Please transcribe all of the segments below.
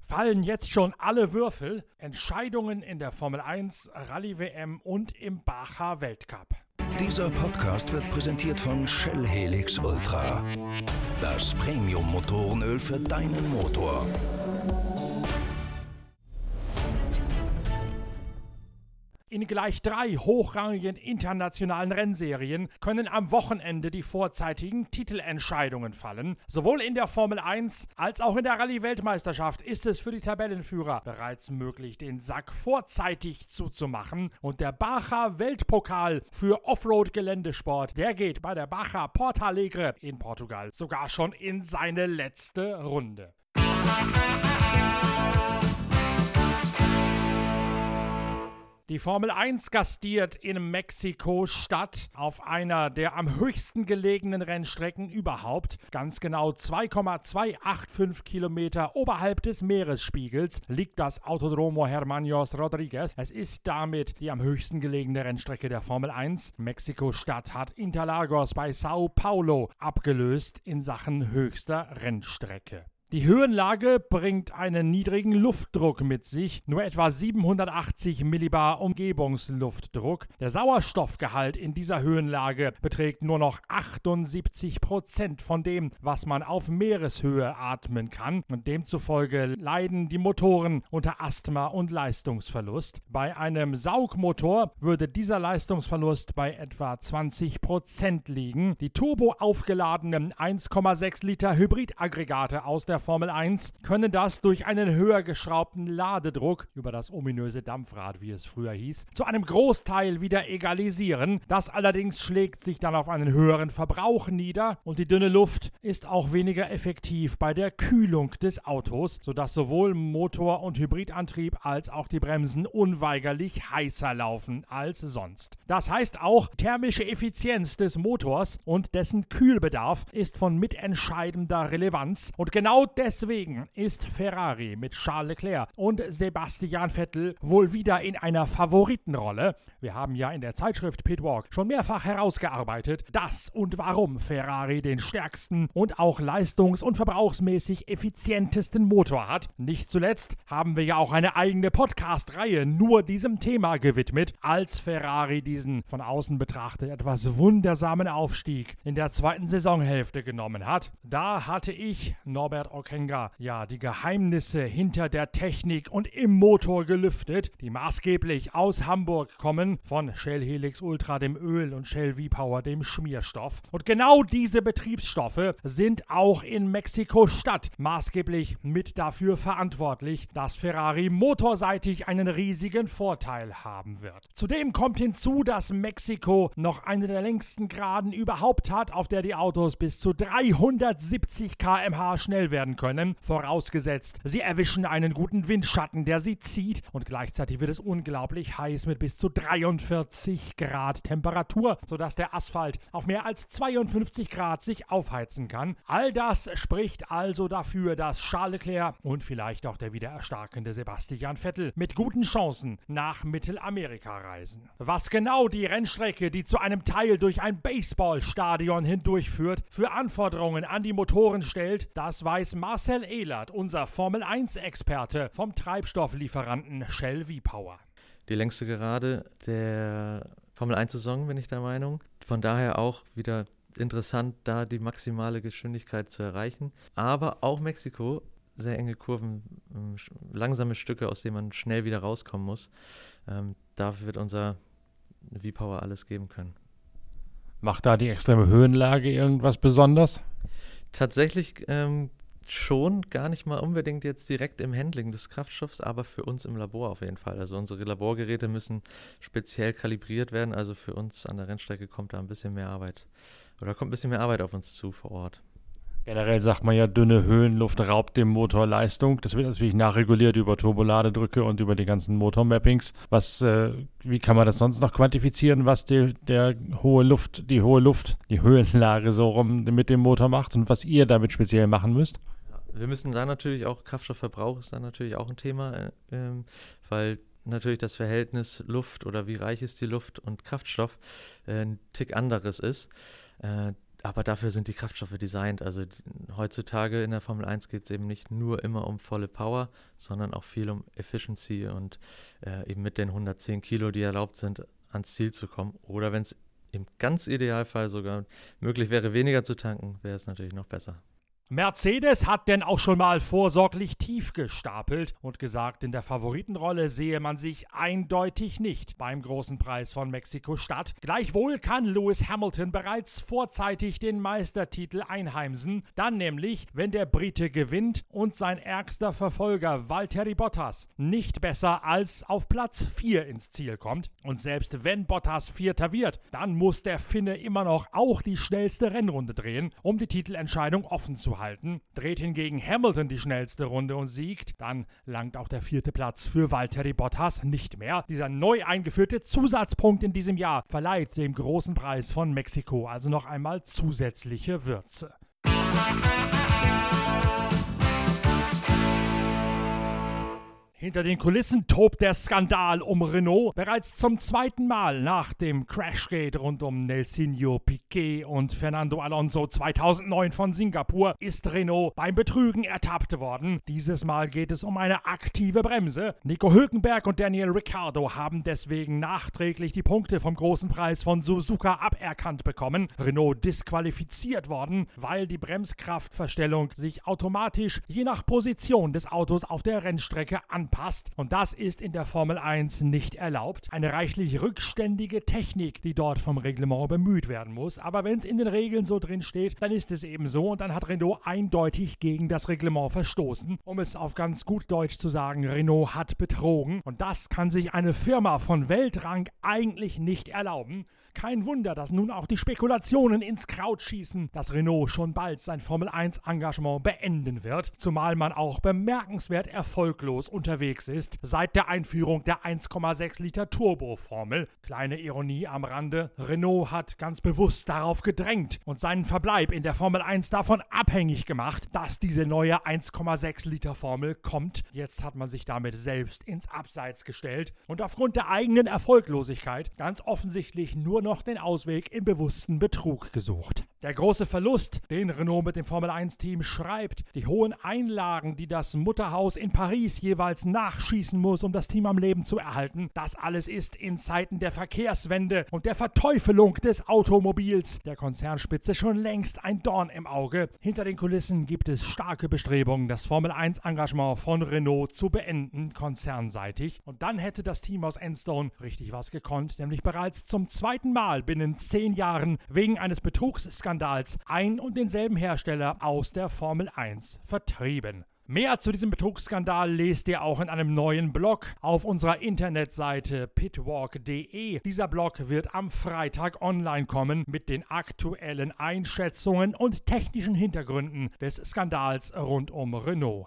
Fallen jetzt schon alle Würfel? Entscheidungen in der Formel 1, Rallye WM und im Bacher Weltcup. Dieser Podcast wird präsentiert von Shell Helix Ultra. Das Premium-Motorenöl für deinen Motor. In gleich drei hochrangigen internationalen Rennserien können am Wochenende die vorzeitigen Titelentscheidungen fallen. Sowohl in der Formel 1 als auch in der Rallye-Weltmeisterschaft ist es für die Tabellenführer bereits möglich, den Sack vorzeitig zuzumachen. Und der Bacher Weltpokal für Offroad-Geländesport, der geht bei der Bacher Portalegre in Portugal sogar schon in seine letzte Runde. Die Formel 1 gastiert in Mexiko-Stadt auf einer der am höchsten gelegenen Rennstrecken überhaupt. Ganz genau 2,285 Kilometer oberhalb des Meeresspiegels liegt das Autodromo Hermanos Rodriguez. Es ist damit die am höchsten gelegene Rennstrecke der Formel 1. Mexiko-Stadt hat Interlagos bei Sao Paulo abgelöst in Sachen höchster Rennstrecke. Die Höhenlage bringt einen niedrigen Luftdruck mit sich, nur etwa 780 Millibar Umgebungsluftdruck. Der Sauerstoffgehalt in dieser Höhenlage beträgt nur noch 78 Prozent von dem, was man auf Meereshöhe atmen kann. Und demzufolge leiden die Motoren unter Asthma und Leistungsverlust. Bei einem Saugmotor würde dieser Leistungsverlust bei etwa 20 Prozent liegen. Die turbo aufgeladenen 1,6 Liter Hybridaggregate aus der Formel 1 können das durch einen höher geschraubten Ladedruck über das ominöse Dampfrad, wie es früher hieß, zu einem Großteil wieder egalisieren. Das allerdings schlägt sich dann auf einen höheren Verbrauch nieder und die dünne Luft ist auch weniger effektiv bei der Kühlung des Autos, sodass sowohl Motor- und Hybridantrieb als auch die Bremsen unweigerlich heißer laufen als sonst. Das heißt auch, thermische Effizienz des Motors und dessen Kühlbedarf ist von mitentscheidender Relevanz und genau deswegen ist Ferrari mit Charles Leclerc und Sebastian Vettel wohl wieder in einer Favoritenrolle. Wir haben ja in der Zeitschrift Pitwalk schon mehrfach herausgearbeitet, dass und warum Ferrari den stärksten und auch leistungs- und verbrauchsmäßig effizientesten Motor hat. Nicht zuletzt haben wir ja auch eine eigene Podcast-Reihe nur diesem Thema gewidmet, als Ferrari diesen von außen betrachtet etwas wundersamen Aufstieg in der zweiten Saisonhälfte genommen hat. Da hatte ich, Norbert Okenga, ja die Geheimnisse hinter der Technik und im Motor gelüftet, die maßgeblich aus Hamburg kommen, von Shell Helix Ultra dem Öl und Shell V-Power dem Schmierstoff. Und genau diese Betriebsstoffe sind auch in Mexiko-Stadt maßgeblich mit dafür verantwortlich, dass Ferrari motorseitig einen riesigen Vorteil haben wird. Zudem kommt hinzu, dass Mexiko noch eine der längsten Geraden überhaupt hat, auf der die Autos bis zu 370 km/h schnell werden können, vorausgesetzt, sie erwischen einen guten Windschatten, der sie zieht und gleichzeitig wird es unglaublich heiß mit bis zu 43 Grad Temperatur, sodass der Asphalt auf mehr als 52 Grad sich aufheizen kann. All das spricht also dafür, dass Charles Leclerc und vielleicht auch der wieder erstarkende Sebastian Vettel mit guten Chancen nach Mittelamerika reisen. Was genau die Rennstrecke, die zu einem Teil durch ein Baseballstadion hindurchführt, für Anforderungen an die Motoren stellt, das weiß Marcel Ehlert, unser Formel 1-Experte vom Treibstofflieferanten Shell V-Power. Die längste Gerade der Formel 1-Saison, bin ich der Meinung. Von daher auch wieder interessant, da die maximale Geschwindigkeit zu erreichen. Aber auch Mexiko, sehr enge Kurven, ähm, langsame Stücke, aus denen man schnell wieder rauskommen muss. Ähm, dafür wird unser V-Power alles geben können. Macht da die extreme Höhenlage irgendwas besonders? Tatsächlich ähm, schon gar nicht mal unbedingt jetzt direkt im Handling des Kraftstoffs, aber für uns im Labor auf jeden Fall. Also unsere Laborgeräte müssen speziell kalibriert werden. Also für uns an der Rennstrecke kommt da ein bisschen mehr Arbeit oder kommt ein bisschen mehr Arbeit auf uns zu vor Ort. Generell sagt man ja, dünne Höhenluft raubt dem Motor Leistung. Das wird natürlich nachreguliert über Turboladedrücke und über die ganzen Motormappings. Was, äh, wie kann man das sonst noch quantifizieren, was die, der hohe Luft, die hohe Luft, die Höhenlage so rum mit dem Motor macht und was ihr damit speziell machen müsst? Wir müssen da natürlich auch, Kraftstoffverbrauch ist da natürlich auch ein Thema, äh, ähm, weil natürlich das Verhältnis Luft oder wie reich ist die Luft und Kraftstoff äh, ein Tick anderes ist. Äh, aber dafür sind die Kraftstoffe designt. Also heutzutage in der Formel 1 geht es eben nicht nur immer um volle Power, sondern auch viel um Efficiency und äh, eben mit den 110 Kilo, die erlaubt sind, ans Ziel zu kommen. Oder wenn es im ganz Idealfall sogar möglich wäre, weniger zu tanken, wäre es natürlich noch besser. Mercedes hat denn auch schon mal vorsorglich tief gestapelt und gesagt, in der Favoritenrolle sehe man sich eindeutig nicht beim großen Preis von Mexiko-Stadt. Gleichwohl kann Lewis Hamilton bereits vorzeitig den Meistertitel einheimsen, dann nämlich, wenn der Brite gewinnt und sein ärgster Verfolger Valtteri Bottas nicht besser als auf Platz 4 ins Ziel kommt. Und selbst wenn Bottas Vierter wird, dann muss der Finne immer noch auch die schnellste Rennrunde drehen, um die Titelentscheidung offen zu halten. Dreht hingegen Hamilton die schnellste Runde und siegt, dann langt auch der vierte Platz für Valtteri Bottas nicht mehr. Dieser neu eingeführte Zusatzpunkt in diesem Jahr verleiht dem großen Preis von Mexiko also noch einmal zusätzliche Würze. Hinter den Kulissen tobt der Skandal um Renault. Bereits zum zweiten Mal nach dem Crashgate rund um Nelsinho Piquet und Fernando Alonso 2009 von Singapur ist Renault beim Betrügen ertappt worden. Dieses Mal geht es um eine aktive Bremse. Nico Hülkenberg und Daniel Ricciardo haben deswegen nachträglich die Punkte vom großen Preis von Suzuka aberkannt bekommen. Renault disqualifiziert worden, weil die Bremskraftverstellung sich automatisch je nach Position des Autos auf der Rennstrecke anpasst anpasst. Und das ist in der Formel 1 nicht erlaubt. Eine reichlich rückständige Technik, die dort vom Reglement bemüht werden muss. Aber wenn es in den Regeln so drin steht, dann ist es eben so. Und dann hat Renault eindeutig gegen das Reglement verstoßen. Um es auf ganz gut Deutsch zu sagen, Renault hat betrogen. Und das kann sich eine Firma von Weltrang eigentlich nicht erlauben. Kein Wunder, dass nun auch die Spekulationen ins Kraut schießen, dass Renault schon bald sein Formel 1 Engagement beenden wird, zumal man auch bemerkenswert erfolglos unterwegs ist seit der Einführung der 1,6 Liter Turbo-Formel. Kleine Ironie am Rande, Renault hat ganz bewusst darauf gedrängt und seinen Verbleib in der Formel 1 davon abhängig gemacht, dass diese neue 1,6 Liter Formel kommt. Jetzt hat man sich damit selbst ins Abseits gestellt und aufgrund der eigenen Erfolglosigkeit ganz offensichtlich nur noch den Ausweg im bewussten Betrug gesucht. Der große Verlust, den Renault mit dem Formel-1-Team schreibt, die hohen Einlagen, die das Mutterhaus in Paris jeweils nachschießen muss, um das Team am Leben zu erhalten, das alles ist in Zeiten der Verkehrswende und der Verteufelung des Automobils der Konzernspitze schon längst ein Dorn im Auge. Hinter den Kulissen gibt es starke Bestrebungen, das Formel-1-Engagement von Renault zu beenden, konzernseitig. Und dann hätte das Team aus Enstone richtig was gekonnt, nämlich bereits zum zweiten Mal binnen zehn Jahren wegen eines Betrugsskandals ein und denselben Hersteller aus der Formel 1 vertrieben. Mehr zu diesem Betrugsskandal lest ihr auch in einem neuen Blog auf unserer Internetseite pitwalk.de. Dieser Blog wird am Freitag online kommen mit den aktuellen Einschätzungen und technischen Hintergründen des Skandals rund um Renault.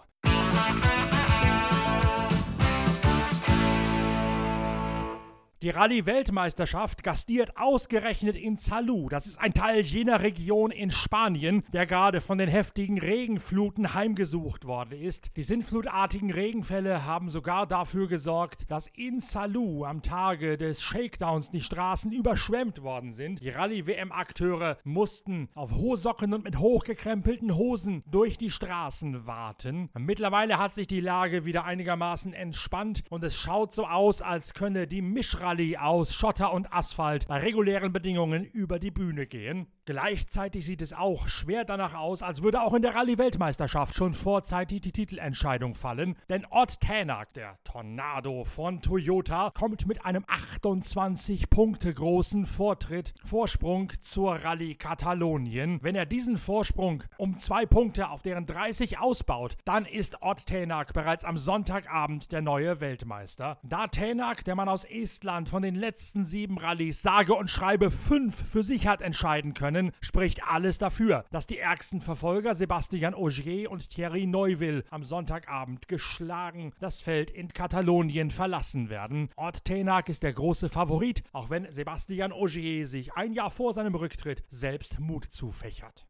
Die Rallye-Weltmeisterschaft gastiert ausgerechnet in Salou. Das ist ein Teil jener Region in Spanien, der gerade von den heftigen Regenfluten heimgesucht worden ist. Die sintflutartigen Regenfälle haben sogar dafür gesorgt, dass in Salou am Tage des Shakedowns die Straßen überschwemmt worden sind. Die Rallye-WM-Akteure mussten auf hohe Socken und mit hochgekrempelten Hosen durch die Straßen warten. Mittlerweile hat sich die Lage wieder einigermaßen entspannt und es schaut so aus, als könne die Mischrallye Rallye aus Schotter und Asphalt bei regulären Bedingungen über die Bühne gehen. Gleichzeitig sieht es auch schwer danach aus, als würde auch in der Rallye-Weltmeisterschaft schon vorzeitig die Titelentscheidung fallen. Denn Ott Tänak, der Tornado von Toyota, kommt mit einem 28 Punkte großen Vortritt, Vorsprung zur Rallye Katalonien. Wenn er diesen Vorsprung um zwei Punkte auf deren 30 ausbaut, dann ist Ott Tänak bereits am Sonntagabend der neue Weltmeister. Da Tänak, der Mann aus Estland, von den letzten sieben Rallyes sage und schreibe fünf für sich hat entscheiden können, können, spricht alles dafür, dass die ärgsten Verfolger Sebastian Ogier und Thierry Neuville am Sonntagabend geschlagen das Feld in Katalonien verlassen werden. Ort Tenak ist der große Favorit, auch wenn Sebastian Ogier sich ein Jahr vor seinem Rücktritt selbst Mut zufächert.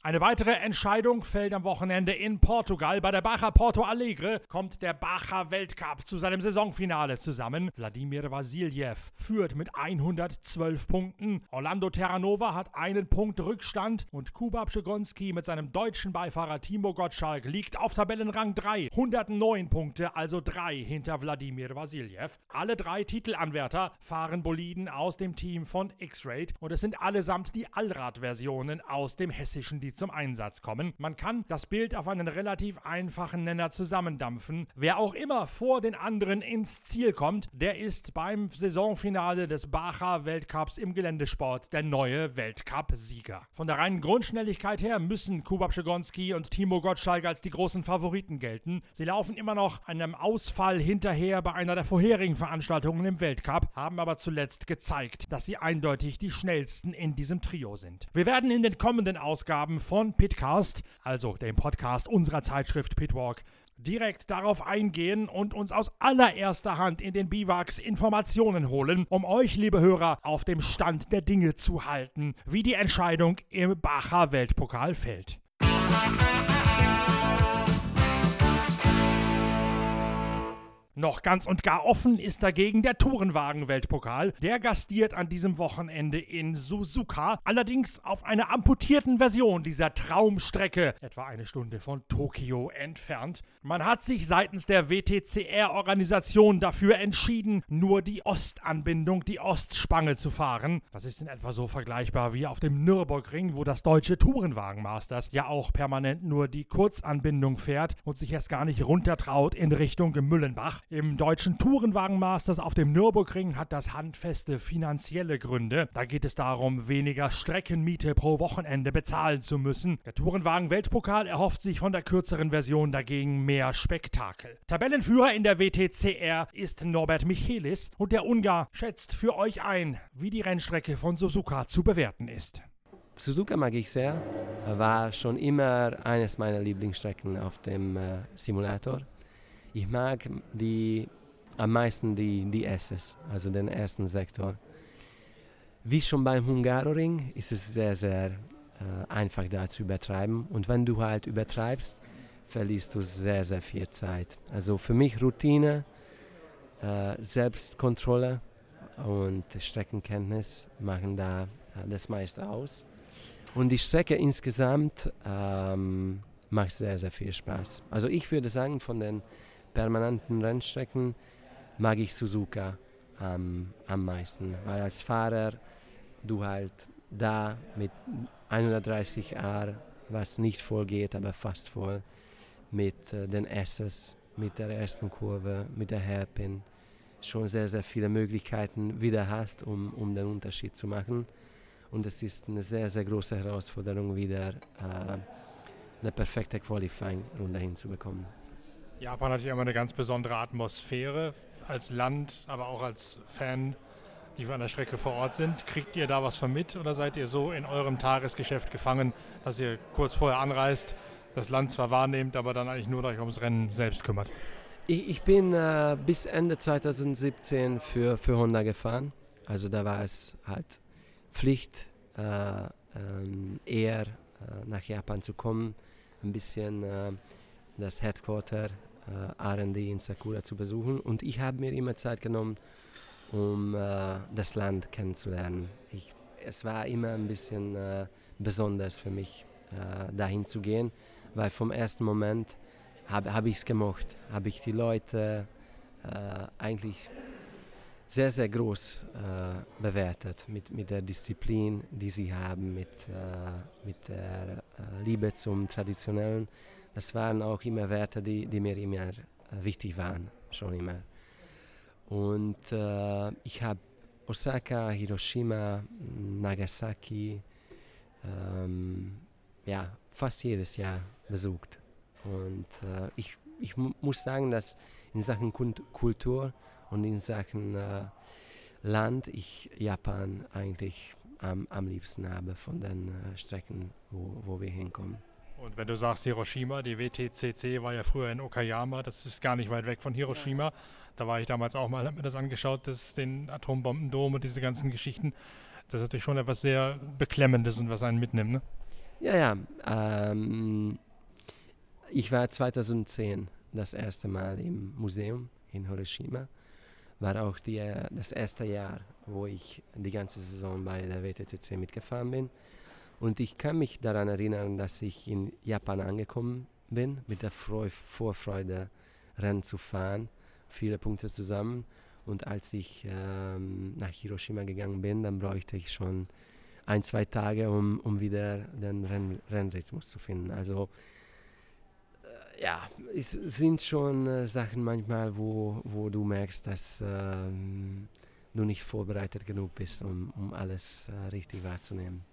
Eine weitere Entscheidung fällt am Wochenende in Portugal. Bei der Baja Porto Alegre kommt der Baja Weltcup zu seinem Saisonfinale zusammen. Wladimir Vasiljev führt mit 112 Punkten. Orlando Terranova hat einen Punkt Rückstand und Kuba Pszegonski mit seinem deutschen Beifahrer Timo Gottschalk liegt auf Tabellenrang 3. 109 Punkte, also drei hinter Wladimir Vasiljev. Alle drei Titelanwärter fahren Boliden aus dem Team von X-Raid und es sind allesamt die Allrad-Versionen aus dem hessischen die zum Einsatz kommen. Man kann das Bild auf einen relativ einfachen Nenner zusammendampfen. Wer auch immer vor den anderen ins Ziel kommt, der ist beim Saisonfinale des Bacher Weltcups im Geländesport der neue Weltcup-Sieger. Von der reinen Grundschnelligkeit her müssen Kuba Pszegonski und Timo Gottschalk als die großen Favoriten gelten. Sie laufen immer noch einem Ausfall hinterher bei einer der vorherigen Veranstaltungen im Weltcup, haben aber zuletzt gezeigt, dass sie eindeutig die schnellsten in diesem Trio sind. Wir werden in den kommenden Ausgaben von Pitcast, also dem Podcast unserer Zeitschrift Pitwalk, direkt darauf eingehen und uns aus allererster Hand in den Biwaks Informationen holen, um euch, liebe Hörer, auf dem Stand der Dinge zu halten, wie die Entscheidung im Bacher Weltpokal fällt. Noch ganz und gar offen ist dagegen der Tourenwagen-Weltpokal. Der gastiert an diesem Wochenende in Suzuka, allerdings auf einer amputierten Version dieser Traumstrecke, etwa eine Stunde von Tokio entfernt. Man hat sich seitens der WTCR-Organisation dafür entschieden, nur die Ostanbindung, die Ostspange zu fahren. Das ist in etwa so vergleichbar wie auf dem Nürburgring, wo das deutsche Tourenwagen-Masters ja auch permanent nur die Kurzanbindung fährt und sich erst gar nicht runtertraut in Richtung Müllenbach. Im deutschen Tourenwagen-Masters auf dem Nürburgring hat das handfeste finanzielle Gründe. Da geht es darum, weniger Streckenmiete pro Wochenende bezahlen zu müssen. Der Tourenwagen-Weltpokal erhofft sich von der kürzeren Version dagegen mehr Spektakel. Tabellenführer in der WTCR ist Norbert Michelis und der Ungar schätzt für euch ein, wie die Rennstrecke von Suzuka zu bewerten ist. Suzuka mag ich sehr, war schon immer eines meiner Lieblingsstrecken auf dem äh, Simulator. Ich mag die, am meisten die, die SS, also den ersten Sektor. Wie schon beim Hungaroring ist es sehr, sehr äh, einfach da zu übertreiben. Und wenn du halt übertreibst, verlierst du sehr, sehr viel Zeit. Also für mich Routine, äh, Selbstkontrolle und Streckenkenntnis machen da äh, das meiste aus. Und die Strecke insgesamt ähm, macht sehr, sehr viel Spaß. Also ich würde sagen, von den permanenten Rennstrecken mag ich Suzuka ähm, am meisten, weil als Fahrer du halt da mit 130 R, was nicht voll geht, aber fast voll, mit äh, den S's, mit der ersten Kurve, mit der Hairpin, schon sehr, sehr viele Möglichkeiten wieder hast, um, um den Unterschied zu machen. Und es ist eine sehr, sehr große Herausforderung, wieder äh, eine perfekte Qualifying-Runde hinzubekommen. Japan hat ja immer eine ganz besondere Atmosphäre als Land, aber auch als Fan, die an der Strecke vor Ort sind. Kriegt ihr da was von mit oder seid ihr so in eurem Tagesgeschäft gefangen, dass ihr kurz vorher anreist, das Land zwar wahrnehmt, aber dann eigentlich nur euch ums Rennen selbst kümmert? Ich, ich bin äh, bis Ende 2017 für, für Honda gefahren. Also da war es halt Pflicht, äh, ähm, eher äh, nach Japan zu kommen, ein bisschen äh, das Headquarter äh, RD in Sakura zu besuchen. Und ich habe mir immer Zeit genommen, um äh, das Land kennenzulernen. Ich, es war immer ein bisschen äh, besonders für mich, äh, dahin zu gehen, weil vom ersten Moment habe hab ich es gemocht, habe ich die Leute äh, eigentlich sehr, sehr groß äh, bewertet mit, mit der Disziplin, die sie haben, mit, äh, mit der äh, Liebe zum Traditionellen das waren auch immer Werte, die, die mir immer äh, wichtig waren, schon immer. Und äh, ich habe Osaka, Hiroshima, Nagasaki, ähm, ja, fast jedes Jahr besucht. Und äh, ich, ich muss sagen, dass in Sachen Kultur und in Sachen äh, Land ich Japan eigentlich am, am liebsten habe von den äh, Strecken, wo, wo wir hinkommen. Und wenn du sagst Hiroshima, die WTCC war ja früher in Okayama, das ist gar nicht weit weg von Hiroshima. Da war ich damals auch mal, habe mir das angeschaut, das, den Atombombendom und diese ganzen Geschichten. Das ist natürlich schon etwas sehr Beklemmendes und was einen mitnimmt, ne? Ja, ja. Ähm, ich war 2010 das erste Mal im Museum in Hiroshima. War auch die, das erste Jahr, wo ich die ganze Saison bei der WTCC mitgefahren bin. Und ich kann mich daran erinnern, dass ich in Japan angekommen bin, mit der Freu Vorfreude, Rennen zu fahren, viele Punkte zusammen. Und als ich ähm, nach Hiroshima gegangen bin, dann bräuchte ich schon ein, zwei Tage, um, um wieder den Renn Rennrhythmus zu finden. Also äh, ja, es sind schon äh, Sachen manchmal, wo, wo du merkst, dass ähm, du nicht vorbereitet genug bist, um, um alles äh, richtig wahrzunehmen.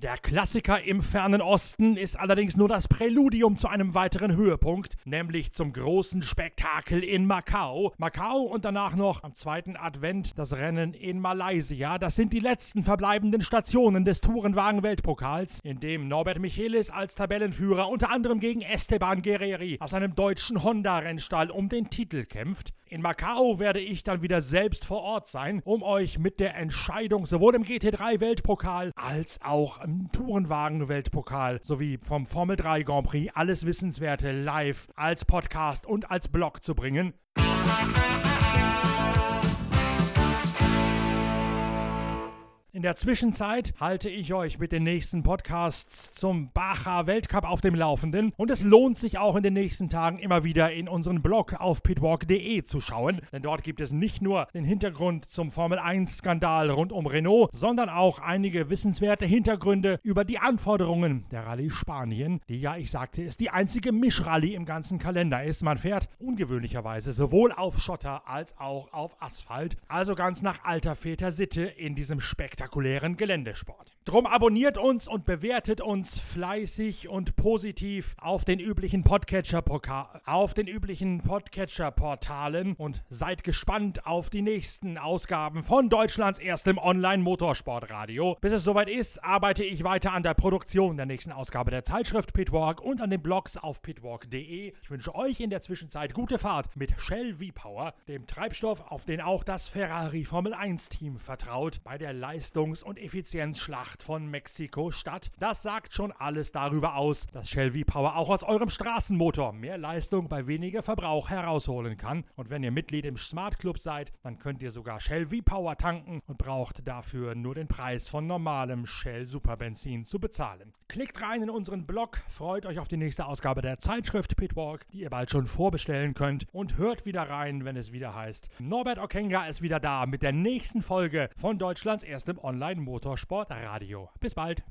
Der Klassiker im fernen Osten ist allerdings nur das Präludium zu einem weiteren Höhepunkt, nämlich zum großen Spektakel in Macau. Macau und danach noch am zweiten Advent das Rennen in Malaysia. Das sind die letzten verbleibenden Stationen des Tourenwagen-Weltpokals, in dem Norbert Michelis als Tabellenführer unter anderem gegen Esteban Guerreri aus einem deutschen Honda-Rennstall um den Titel kämpft. In Macau werde ich dann wieder selbst vor Ort sein, um euch mit der Entscheidung sowohl im GT3-Weltpokal als auch Tourenwagen-Weltpokal sowie vom Formel 3 Grand Prix alles Wissenswerte live als Podcast und als Blog zu bringen. In der Zwischenzeit halte ich euch mit den nächsten Podcasts zum Bacher Weltcup auf dem Laufenden. Und es lohnt sich auch in den nächsten Tagen immer wieder in unseren Blog auf pitwalk.de zu schauen, denn dort gibt es nicht nur den Hintergrund zum Formel 1 Skandal rund um Renault, sondern auch einige wissenswerte Hintergründe über die Anforderungen der Rallye Spanien, die ja, ich sagte, ist die einzige Mischrallye im ganzen Kalender ist. Man fährt ungewöhnlicherweise sowohl auf Schotter als auch auf Asphalt, also ganz nach alter Väter Sitte in diesem Spektakel spektakulären Geländesport. Drum abonniert uns und bewertet uns fleißig und positiv auf den üblichen Podcatcher auf den üblichen Podcatcher Portalen und seid gespannt auf die nächsten Ausgaben von Deutschlands erstem Online Motorsportradio. Bis es soweit ist, arbeite ich weiter an der Produktion der nächsten Ausgabe der Zeitschrift Pitwalk und an den Blogs auf pitwalk.de. Ich wünsche euch in der Zwischenzeit gute Fahrt mit Shell V-Power, dem Treibstoff, auf den auch das Ferrari Formel 1 Team vertraut bei der Leistung Leistungs- und Effizienzschlacht von Mexiko-Stadt. Das sagt schon alles darüber aus, dass Shell V-Power auch aus eurem Straßenmotor mehr Leistung bei weniger Verbrauch herausholen kann. Und wenn ihr Mitglied im Smart Club seid, dann könnt ihr sogar Shell V-Power tanken und braucht dafür nur den Preis von normalem Shell Superbenzin zu bezahlen. Klickt rein in unseren Blog, freut euch auf die nächste Ausgabe der Zeitschrift Pitwalk, die ihr bald schon vorbestellen könnt und hört wieder rein, wenn es wieder heißt. Norbert Okenga ist wieder da mit der nächsten Folge von Deutschlands erstem Online-Motorsport-Radio. Bis bald!